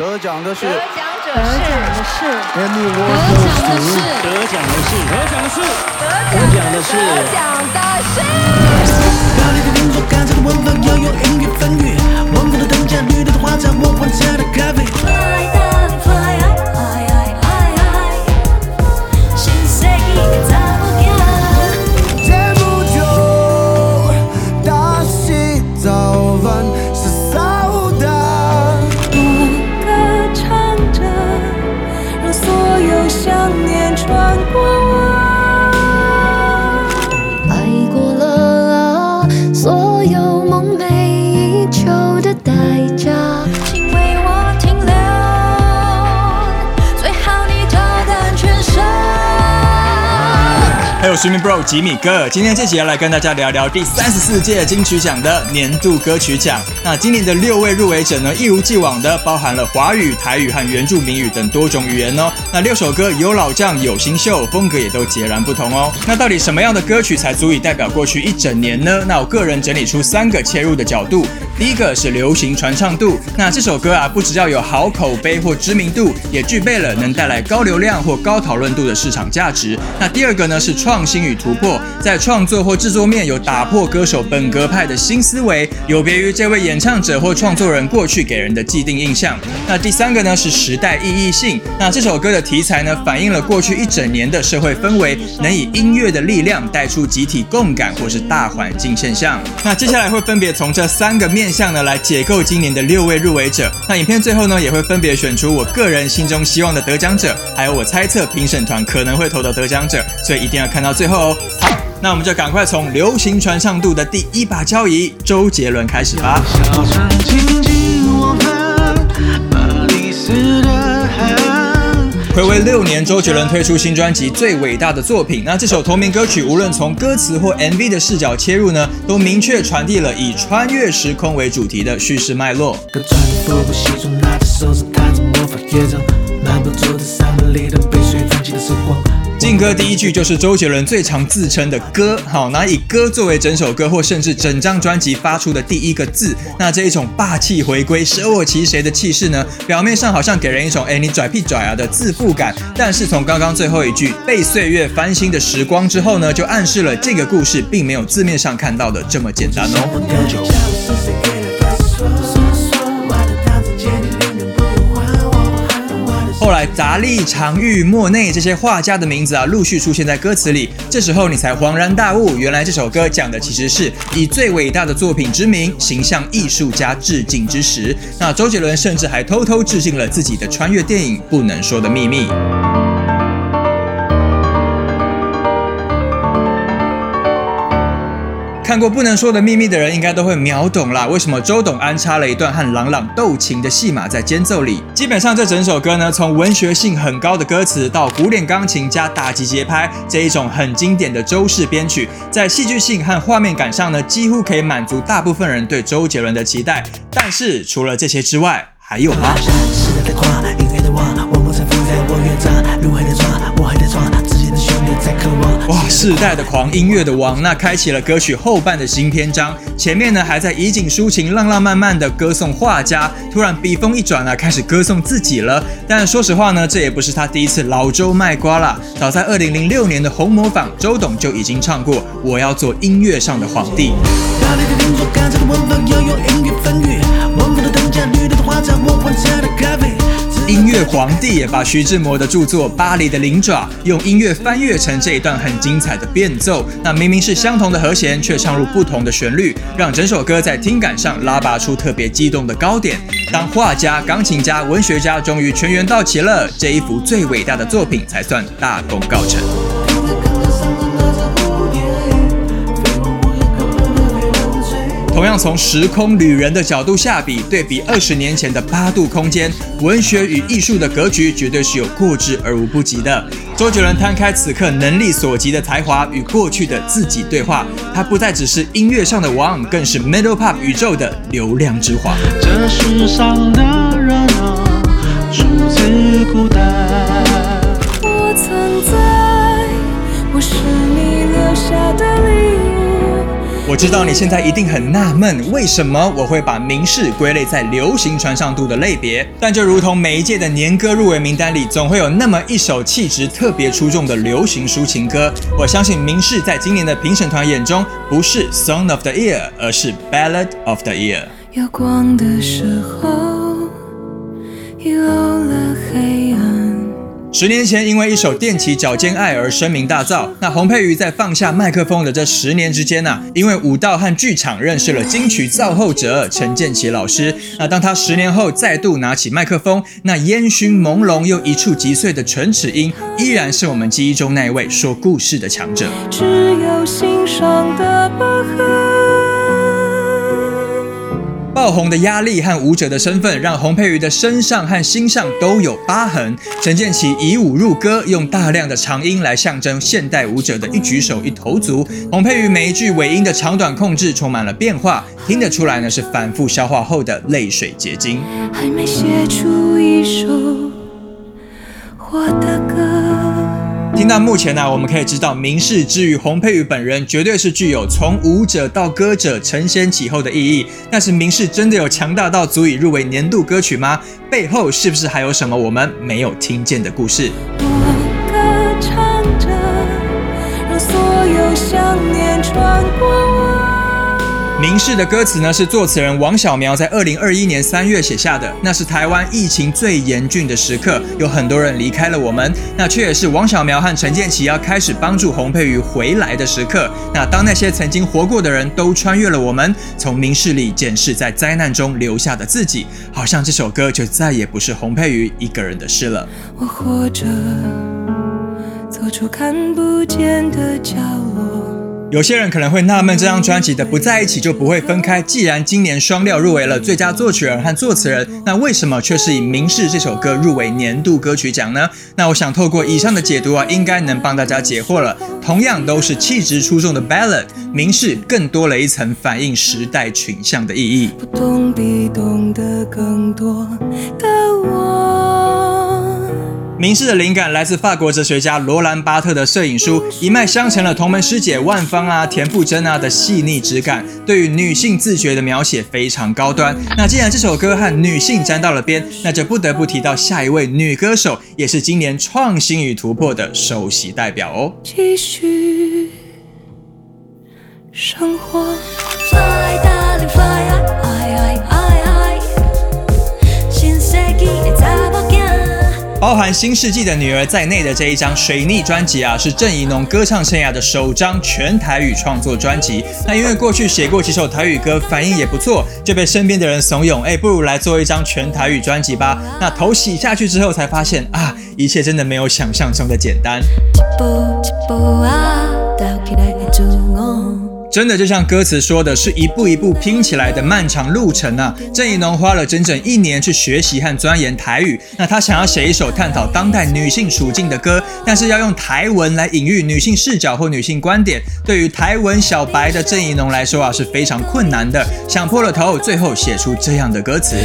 得奖的是，得奖的是，得奖的是，得奖的是，得奖的是，得奖的是，得奖的是。高丽的工作，干这个文法要用音乐翻阅，文风的等价，绿的花茶，我换茶的咖啡。Swimming Bro 吉米哥，今天这集要来跟大家聊聊第三十四届金曲奖的年度歌曲奖。那今年的六位入围者呢，一如既往的包含了华语、台语和原住民语等多种语言哦。那六首歌有老将有新秀，风格也都截然不同哦。那到底什么样的歌曲才足以代表过去一整年呢？那我个人整理出三个切入的角度。第一个是流行传唱度，那这首歌啊，不只要有好口碑或知名度，也具备了能带来高流量或高讨论度的市场价值。那第二个呢是创新与突破，在创作或制作面有打破歌手本格派的新思维，有别于这位演唱者或创作人过去给人的既定印象。那第三个呢是时代意义性，那这首歌的题材呢反映了过去一整年的社会氛围，能以音乐的力量带出集体共感或是大环境现象。那接下来会分别从这三个面向呢来解构今年的六位入围者。那影片最后呢也会分别选出我个人心中希望的得奖者，还有我猜测评审团可能会投的得奖者，所以一定要看到最后哦。那我们就赶快从流行传唱度的第一把交椅周杰伦开始吧。小声轻轻我们把历史的海岸。暌违六年，周杰伦推出新专辑《最伟大的作品》。那这首同名歌曲，无论从歌词或 MV 的视角切入呢，都明确传递了以穿越时空为主题的叙事脉络。跟穿着复古西装，拿着手指弹着魔法乐章，漫步走在山门里的被水泛起的时光。劲歌第一句就是周杰伦最常自称的“歌”，好，拿以“歌”作为整首歌或甚至整张专辑发出的第一个字。那这一种霸气回归、舍我其谁的气势呢？表面上好像给人一种“哎，你拽屁拽啊”的自负感，但是从刚刚最后一句“被岁月翻新的时光”之后呢，就暗示了这个故事并没有字面上看到的这么简单哦。后来，杂力、常玉、莫内这些画家的名字啊，陆续出现在歌词里。这时候你才恍然大悟，原来这首歌讲的其实是以最伟大的作品之名，形象艺术家致敬之时。那周杰伦甚至还偷偷致敬了自己的穿越电影《不能说的秘密》。看过《不能说的秘密》的人，应该都会秒懂啦。为什么周董安插了一段和朗朗斗琴的戏码在间奏里？基本上这整首歌呢，从文学性很高的歌词到古典钢琴加打击节拍这一种很经典的周式编曲，在戏剧性和画面感上呢，几乎可以满足大部分人对周杰伦的期待。但是除了这些之外，还有吗？在渴望。哇，世代的狂，音乐的王，那开启了歌曲后半的新篇章。前面呢还在以景抒情、浪浪漫漫的歌颂画家，突然笔锋一转啊，开始歌颂自己了。但说实话呢，这也不是他第一次老周卖瓜啦。早在二零零六年的《红模仿》，周董就已经唱过《我要做音乐上的皇帝》。大力的动作，干这个文法要用音乐翻阅，文风的等价，绿的花茶，我换茶的咖啡。音乐皇帝也把徐志摩的著作《巴黎的灵爪》用音乐翻阅成这一段很精彩的变奏。那明明是相同的和弦，却唱入不同的旋律，让整首歌在听感上拉拔出特别激动的高点。当画家、钢琴家、文学家终于全员到齐了，这一幅最伟大的作品才算大功告成。同样从时空旅人的角度下笔，对比二十年前的八度空间，文学与艺术的格局绝对是有过之而无不及的。周杰伦摊开此刻能力所及的才华与过去的自己对话，他不再只是音乐上的王，更是 Middle Pop 宇宙的流量之皇。这世上的人啊，出自孤单。我。知道你现在一定很纳闷，为什么我会把明世归类在流行传唱度的类别？但就如同每一届的年歌入围名单里，总会有那么一首气质特别出众的流行抒情歌。我相信明世在今年的评审团眼中，不是 Song of the Year，而是 Ballad of the Year。有光的时候，遗漏了黑。十年前，因为一首踮起脚尖爱而声名大噪。那洪佩瑜在放下麦克风的这十年之间呢、因为舞蹈和剧场认识了金曲造后者陈建奇老师。那当他十年后再度拿起麦克风，那烟熏朦胧又一触即碎的唇齿音，依然是我们记忆中那一位说故事的强者。只有心上的疤痕。爆红的压力和舞者的身份，让洪佩瑜的身上和心上都有疤痕。陈建奇以舞入歌，用大量的长音来象征现代舞者的一举手一投足。洪佩瑜每一句尾音的长短控制充满了变化，听得出来呢是反复消化后的泪水结晶。还没写出一首我的歌。听到目前呢、我们可以知道，明世之于洪佩瑜本人，绝对是具有从舞者到歌者承先启后的意义。但是明世真的有强大到足以入围年度歌曲吗？背后是不是还有什么我们没有听见的故事？歌唱着，让所有想念穿过明世的歌词呢是作词人王小苗在二零二一年三月写下的。那是台湾疫情最严峻的时刻，有很多人离开了我们，那却也是王小苗和陈建奇要开始帮助洪佩瑜回来的时刻。那当那些曾经活过的人都穿越了我们，从明世里检视在灾难中留下的自己，好像这首歌就再也不是洪佩瑜一个人的事了。我活着，走出看不见的角落。有些人可能会纳闷，这张专辑的不在一起就不会分开。既然今年双料入围了最佳作曲人和作词人，那为什么却是以《明示》这首歌入围年度歌曲奖呢？那我想透过以上的解读啊，应该能帮大家解惑了。同样都是气质出众的 ballad，《明示》更多了一层反映时代群像的意义。不懂比懂得更多的我。明示的灵感来自法国哲学家罗兰巴特的摄影书，一脉相承了同门师姐万芳啊、田馥甄啊的细腻质感，对于女性自觉的描写非常高端。那既然这首歌和女性沾到了边，那就不得不提到下一位女歌手，也是今年创新与突破的首席代表哦。继续生活。包含《新世纪的女儿》在内的这一张水逆专辑啊，是郑怡农歌唱生涯的首张全台语创作专辑。那因为过去写过几首台语歌，反应也不错，就被身边的人怂恿，哎，不如来做一张全台语专辑吧。那头洗下去之后，才发现啊，一切真的没有想象中的简单。一步一步啊，真的就像歌词说的，是一步一步拼起来的漫长路程啊！郑怡农花了整整一年去学习和钻研台语。那他想要写一首探讨当代女性处境的歌，但是要用台文来隐喻女性视角或女性观点，对于台文小白的郑怡农来说啊是非常困难的。想破了头，最后写出这样的歌词。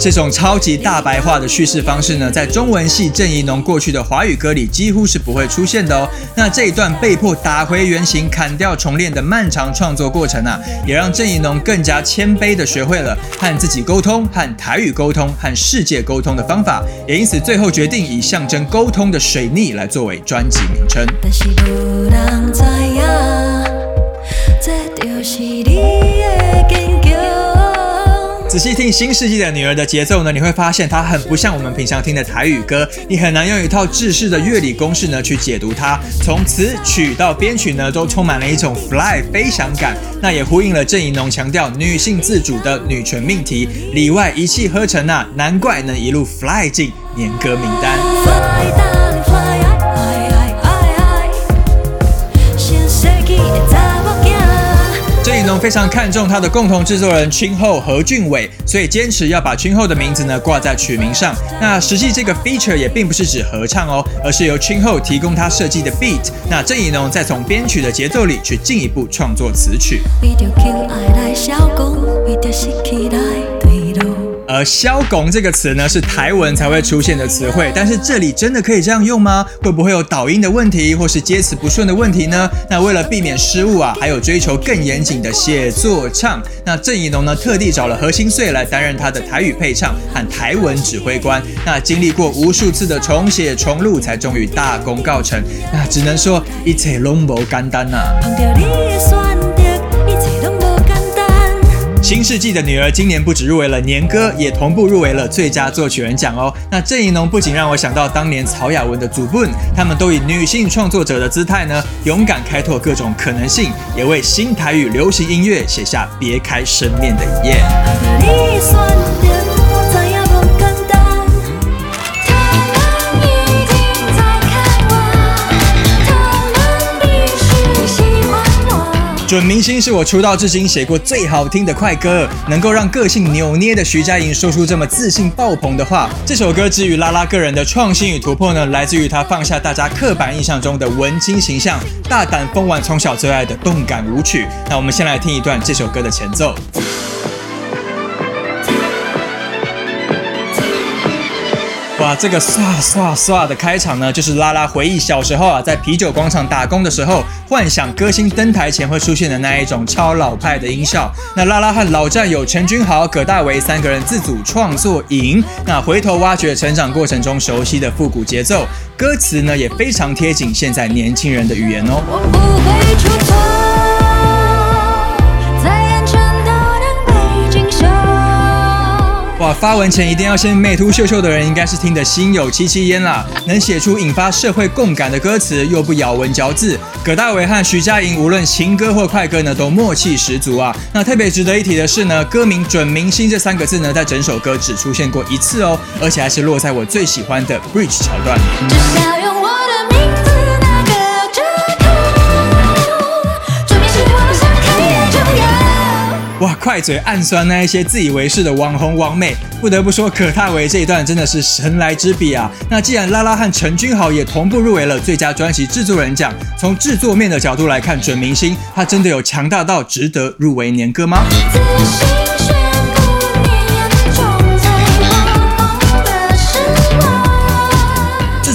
这种超级大白话的叙事方式呢，在中文系郑怡农过去的华语歌里几乎是不会出现的哦。那这一段被迫打回原形、砍掉重练的漫长创作过程啊，也让郑怡农更加谦卑的学会了和自己沟通、和台语沟通、和世界沟通的方法，也因此最后决定以象征沟通的水逆来作为专辑名称。但是无人知影，这就是你的坚强。仔细听《新世纪的女儿》的节奏呢，你会发现它很不像我们平常听的台语歌，你很难用一套制式的乐理公式呢去解读它。从词曲到编曲呢，都充满了一种 fly 飞翔感，那也呼应了郑怡农强调女性自主的女权命题，里外一气呵成啊，难怪能一路 fly 进年歌名单。非常看重他的共同制作人青后何俊伟，所以坚持要把青后的名字呢挂在曲名上。那实际这个 feature 也并不是指合唱哦，而是由青后提供他设计的 beat，那郑怡农再从编曲的节奏里去进一步创作词曲。而“消拱”这个词呢是台文才会出现的词汇，但是这里真的可以这样用吗？会不会有导音的问题，或是接词不顺的问题呢？那为了避免失误啊，还有追求更严谨的写作唱，那郑怡农呢特地找了何心碎来担任他的台语配唱和台文指挥官。那经历过无数次的重写重录，才终于大功告成。那只能说一切拢无简单呐。碰新世纪的女儿今年不止入围了年歌，也同步入围了最佳作曲人奖哦。那郑怡农不仅让我想到当年曹雅文的祖父他们都以女性创作者的姿态呢，勇敢开拓各种可能性，也为新台语流行音乐写下别开生面的一页。准明星是我出道至今写过最好听的快歌，能够让个性扭捏的徐佳莹说出这么自信爆棚的话。这首歌之于拉拉个人的创新与突破呢，来自于她放下大家刻板印象中的文青形象，大胆疯玩从小最爱的动感舞曲。那我们先来听一段这首歌的前奏。哇，这个唰唰唰的开场呢，就是拉拉回忆小时候啊，在啤酒广场打工的时候，幻想歌星登台前会出现的那一种超老派的音效。那拉拉和老战友陈君豪、葛大为三个人自组创作营，那回头挖掘成长过程中熟悉的复古节奏，歌词呢也非常贴紧现在年轻人的语言哦。我不会出错，发文前一定要先美图秀秀的人，应该是听得心有戚戚焉啦。能写出引发社会共感的歌词，又不咬文嚼字，葛大为和徐佳莹无论情歌或快歌呢，都默契十足啊。那特别值得一提的是呢，歌名“准明星”这三个字呢，在整首歌只出现过一次哦，而且还是落在我最喜欢的 bridge 桥段。快嘴暗酸那一些自以为是的网红网美，不得不说可大为这一段真的是神来之笔啊！那既然拉拉和陈君豪也同步入围了最佳专辑制作人奖，从制作面的角度来看，准明星他真的有强大到值得入围年歌吗？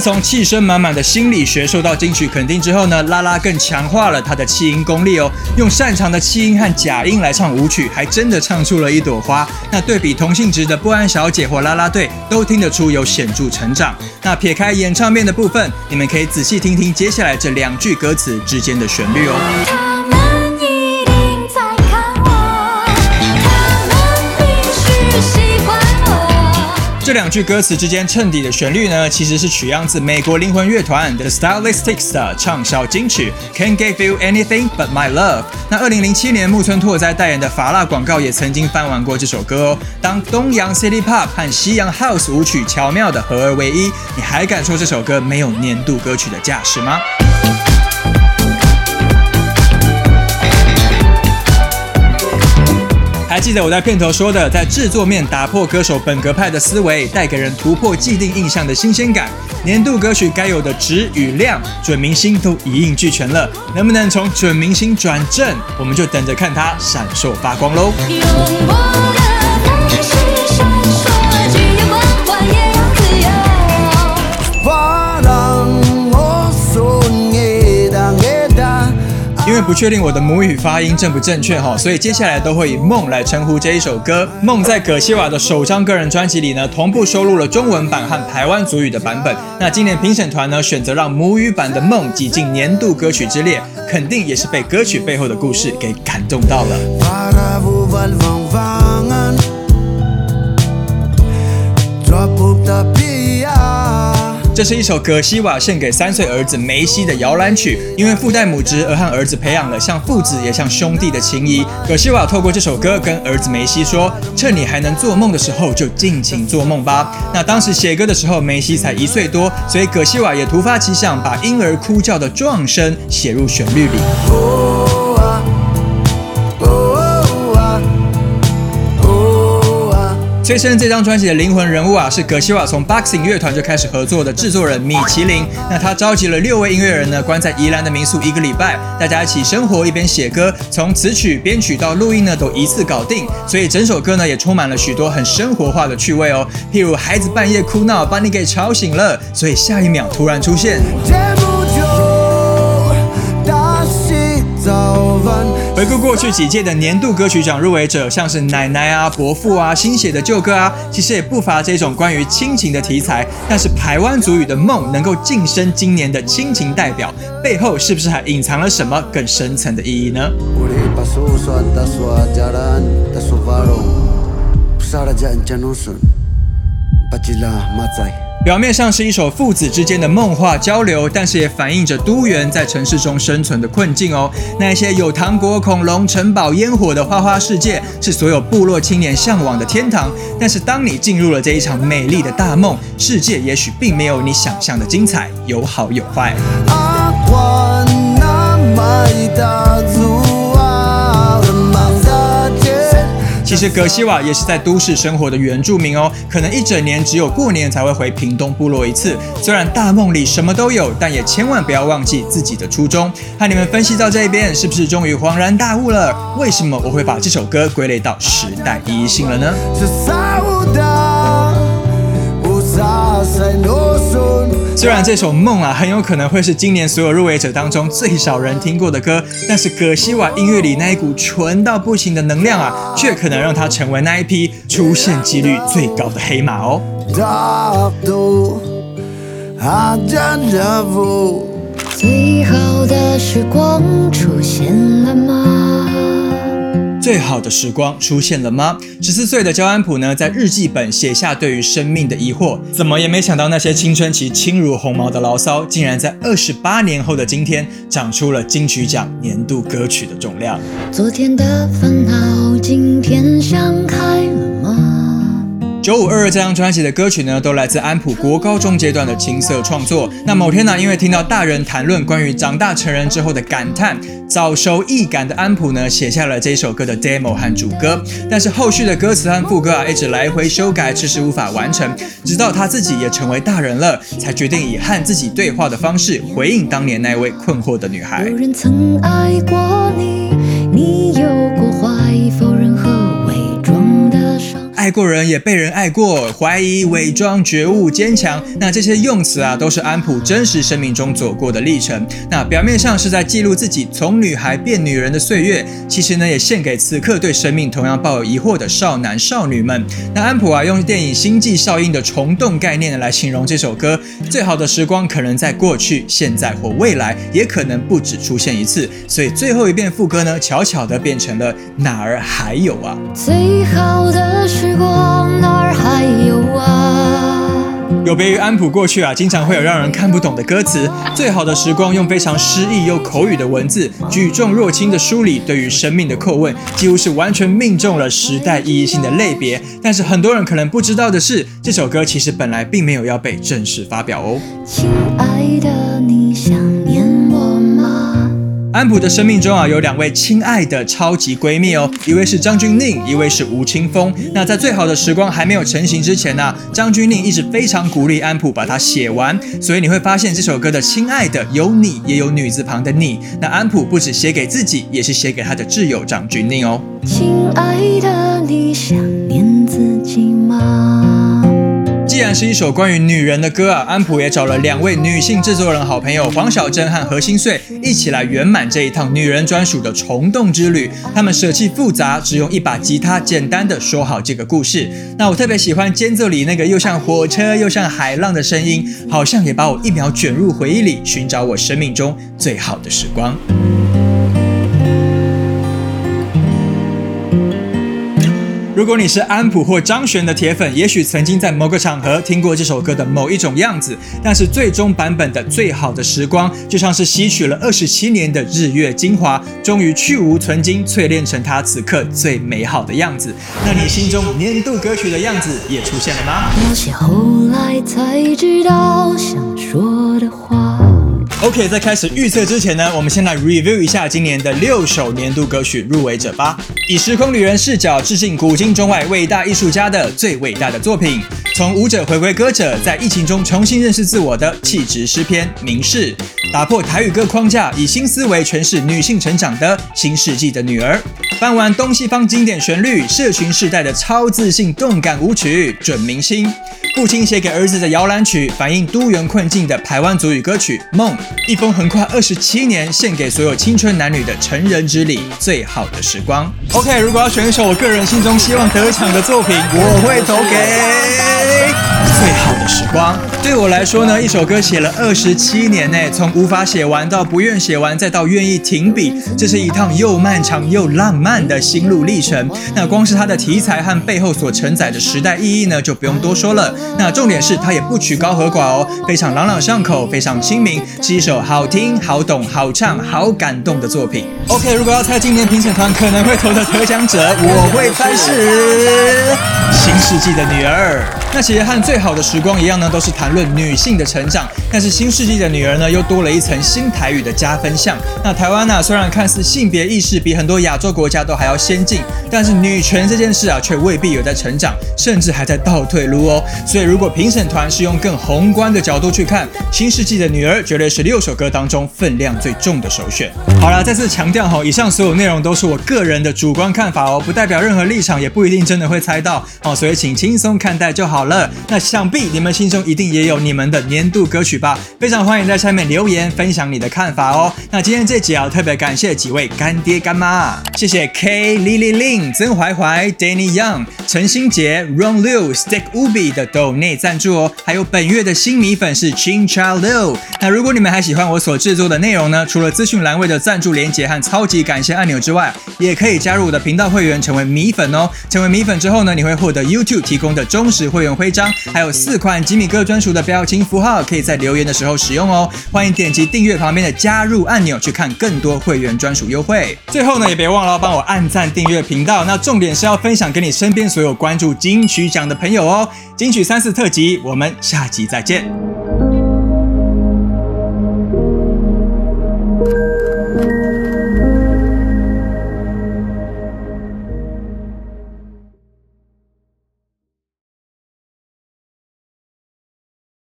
从气声满满的心理学受到金曲肯定之后呢，拉拉更强化了他的气音功力哦，用擅长的气音和假音来唱舞曲，还真的唱出了一朵花。那对比同性质的不安小姐或拉拉队，都听得出有显著成长。那撇开演唱面的部分，你们可以仔细听听接下来这两句歌词之间的旋律哦。两句歌词之间衬底的旋律呢，其实是取样自美国灵魂乐团 The Stylistics 的畅销金曲《Can't Give You Anything But My Love》。那二零零七年木村拓哉代言的法拉广告也曾经翻玩过这首歌哦。当东洋 City Pop 和西洋 House 舞曲巧妙的合而为一，你还敢说这首歌没有年度歌曲的架势吗？还记得我在片头说的，在制作面打破歌手本格派的思维，带给人突破既定印象的新鲜感。年度歌曲该有的值与量，准明星都一应俱全了。能不能从准明星转正，我们就等着看它闪烁发光喽！为不确定我的母语发音正不正确哈，所以接下来都会以“梦”来称呼这一首歌。《梦》在葛西瓦的首张个人专辑里呢，同步收录了中文版和台湾族语的版本。那今年评审团呢，选择让母语版的《梦》挤进年度歌曲之列，肯定也是被歌曲背后的故事给感动到了。这是一首葛西瓦献给三岁儿子梅西的摇篮曲，因为父代母职而和儿子培养了像父子也像兄弟的情谊。葛西瓦透过这首歌跟儿子梅西说：“趁你还能做梦的时候，就尽情做梦吧。”那当时写歌的时候，梅西才一岁多，所以葛西瓦也突发奇想，把婴儿哭叫的撞声写入旋律里。催生这张专辑的灵魂人物啊，是葛西瓦从 Boxing 乐团就开始合作的制作人米其林。那他召集了六位音乐人呢，关在宜兰的民宿一个礼拜，大家一起生活，一边写歌，从词曲编曲到录音呢，都一次搞定。所以整首歌呢，也充满了许多很生活化的趣味哦。譬如孩子半夜哭闹，把你给吵醒了，所以下一秒突然出现。回顾过去几届的年度歌曲奖入围者，像是奶奶啊、伯父啊、新写的旧歌啊，其实也不乏这种关于亲情的题材。但是台湾族语的梦能够晋升今年的亲情代表，背后是不是还隐藏了什么更深层的意义呢？？Sara jangan janusun Bacila matsai 表面上是一首父子之间的梦话交流，但是也反映着都元在城市中生存的困境哦。那些有糖果、恐龙、城堡、烟火的花花世界，是所有部落青年向往的天堂。但是当你进入了这一场美丽的大梦，世界也许并没有你想象的精彩，有好有坏。Aqua 其实格西瓦也是在都市生活的原住民哦，可能一整年只有过年才会回屏东部落一次。虽然大梦里什么都有，但也千万不要忘记自己的初衷。和你们分析到这一边，是不是终于恍然大悟了？为什么我会把这首歌归类到时代意义性了呢？虽然这首《梦》啊很有可能会是今年所有入围者当中最少人听过的歌，但是葛西瓦音乐里那一股纯到不行的能量啊，却可能让它成为那一批出现几率最高的黑马哦。最好的时光出现了吗？最好的时光出现了吗？十四岁的焦安普呢，在日记本写下对于生命的疑惑，怎么也没想到那些青春期轻如鸿毛的牢骚，竟然在二十八年后的今天，长出了金曲奖年度歌曲的重量。昨天的烦恼，今天想开了？九五二二这张专辑的歌曲呢，都来自安普国高中阶段的青涩创作。那某天呢，因为听到大人谈论关于长大成人之后的感叹，早熟易感的安普呢，写下了这首歌的 demo 和主歌。但是后续的歌词和副歌啊，一直来回修改，迟迟无法完成。直到他自己也成为大人了，才决定以和自己对话的方式回应当年那位困惑的女孩有。人曾爱过你，你有过怀疑、否。爱过人，也被人爱过，怀疑、伪装、觉悟、坚强，那这些用词啊，都是安普真实生命中走过的历程。那表面上是在记录自己从女孩变女人的岁月，其实呢，也献给此刻对生命同样抱有疑惑的少男少女们。那安普啊，用电影《星际效应》的虫洞概念来形容这首歌，最好的时光可能在过去、现在或未来，也可能不止出现一次。所以最后一遍副歌呢，悄悄的变成了哪儿还有啊。最好的时光哪儿还有啊？有别于安普过去啊，经常会有让人看不懂的歌词。最好的时光用非常诗意又口语的文字，举重若轻的梳理对于生命的叩问，几乎是完全命中了时代意义性的类别。但是很多人可能不知道的是，这首歌其实本来并没有要被正式发表哦。亲爱的，你想？安普的生命中啊，有两位亲爱的超级闺蜜哦，一位是张钧甯，一位是吴青峰。那在最好的时光还没有成型之前呢、张钧甯一直非常鼓励安普把它写完，所以你会发现这首歌的“亲爱的”有你，也有女字旁的你。那安普不止写给自己，也是写给他的挚友张钧甯哦。亲爱的，你想？既然是一首关于女人的歌啊，安普也找了两位女性制作人好朋友黄小珍和何心碎一起来圆满这一趟女人专属的虫洞之旅。他们舍弃复杂，只用一把吉他简单的说好这个故事。那我特别喜欢间奏里那个又像火车又像海浪的声音，好像也把我一秒卷入回忆里，寻找我生命中最好的时光。如果你是安普或张悬的铁粉，也许曾经在某个场合听过这首歌的某一种样子，但是最终版本的最好的时光，就像是吸取了二十七年的日月精华，终于去无存精，淬炼成它此刻最美好的样子。那你心中年度歌曲的样子也出现了吗？那些后来才知 OK，在开始预测之前呢，我们先来 review 一下今年的六首年度歌曲入围者吧。以时空旅人视角致敬古今中外伟大艺术家的最伟大的作品，从舞者回归歌者，在疫情中重新认识自我的气质诗篇《明示》，打破台语歌框架，以新思维诠释女性成长的新世纪的女儿，翻完东西方经典旋律，社群世代的超自信动感舞曲《准明星》。父亲写给儿子的摇篮曲，反映都元困境的台湾族语歌曲《梦》，一封横跨二十七年，献给所有青春男女的成人之礼，最好的时光。OK，如果要选一首我个人心中希望得奖的作品，我会投给《最好的时光》。对我来说呢，一首歌写了二十七年呢，从无法写完到不愿写完，再到愿意停笔，这是一趟又漫长又浪漫的心路历程。那光是它的题材和背后所承载的时代意义呢，就不用多说了。那重点是它也不曲高和寡哦，非常朗朗上口，非常亲民，是一首好听、好懂、好唱、好感动的作品。OK，如果要猜今年评审团可能会投的得奖者，我会猜是《新世纪的女儿》。那其实和《最好的时光》一样呢，都是谈论女性的成长，但是《新世纪的女儿》呢，又多了一层新台语的加分项。那台湾呢，虽然看似性别意识比很多亚洲国家都还要先进，但是女权这件事啊，却未必有在成长，甚至还在倒退路哦。所以，如果评审团是用更宏观的角度去看《新世纪的女儿》，绝对是六首歌当中分量最重的首选。好了，再次强调哈，以上所有内容都是我个人的主观看法哦，不代表任何立场，也不一定真的会猜到哦，所以请轻松看待就好了。那想必你们心中一定也有你们的年度歌曲吧？非常欢迎在下面留言分享你的看法哦。那今天这集啊，特别感谢几位干爹干妈，谢谢 K、Lily Lin、曾怀怀、Danny Young、陈新杰、Ron Liu、Stick Ubi 的抖内赞助哦，还有本月的新米粉是 Chin Chao Liu。那如果你们还喜欢我所制作的内容呢，除了资讯栏位的赞助连结和超级感谢按钮之外，也可以加入我的频道会员，成为米粉哦。成为米粉之后呢，你会获得 YouTube 提供的忠实会员徽还有四款吉米哥专属的表情符号，可以在留言的时候使用哦。欢迎点击订阅旁边的加入按钮，去看更多会员专属优惠。最后呢，也别忘了帮我按赞订阅频道。那重点是要分享给你身边所有关注金曲奖的朋友哦。金曲三四特辑，我们下集再见。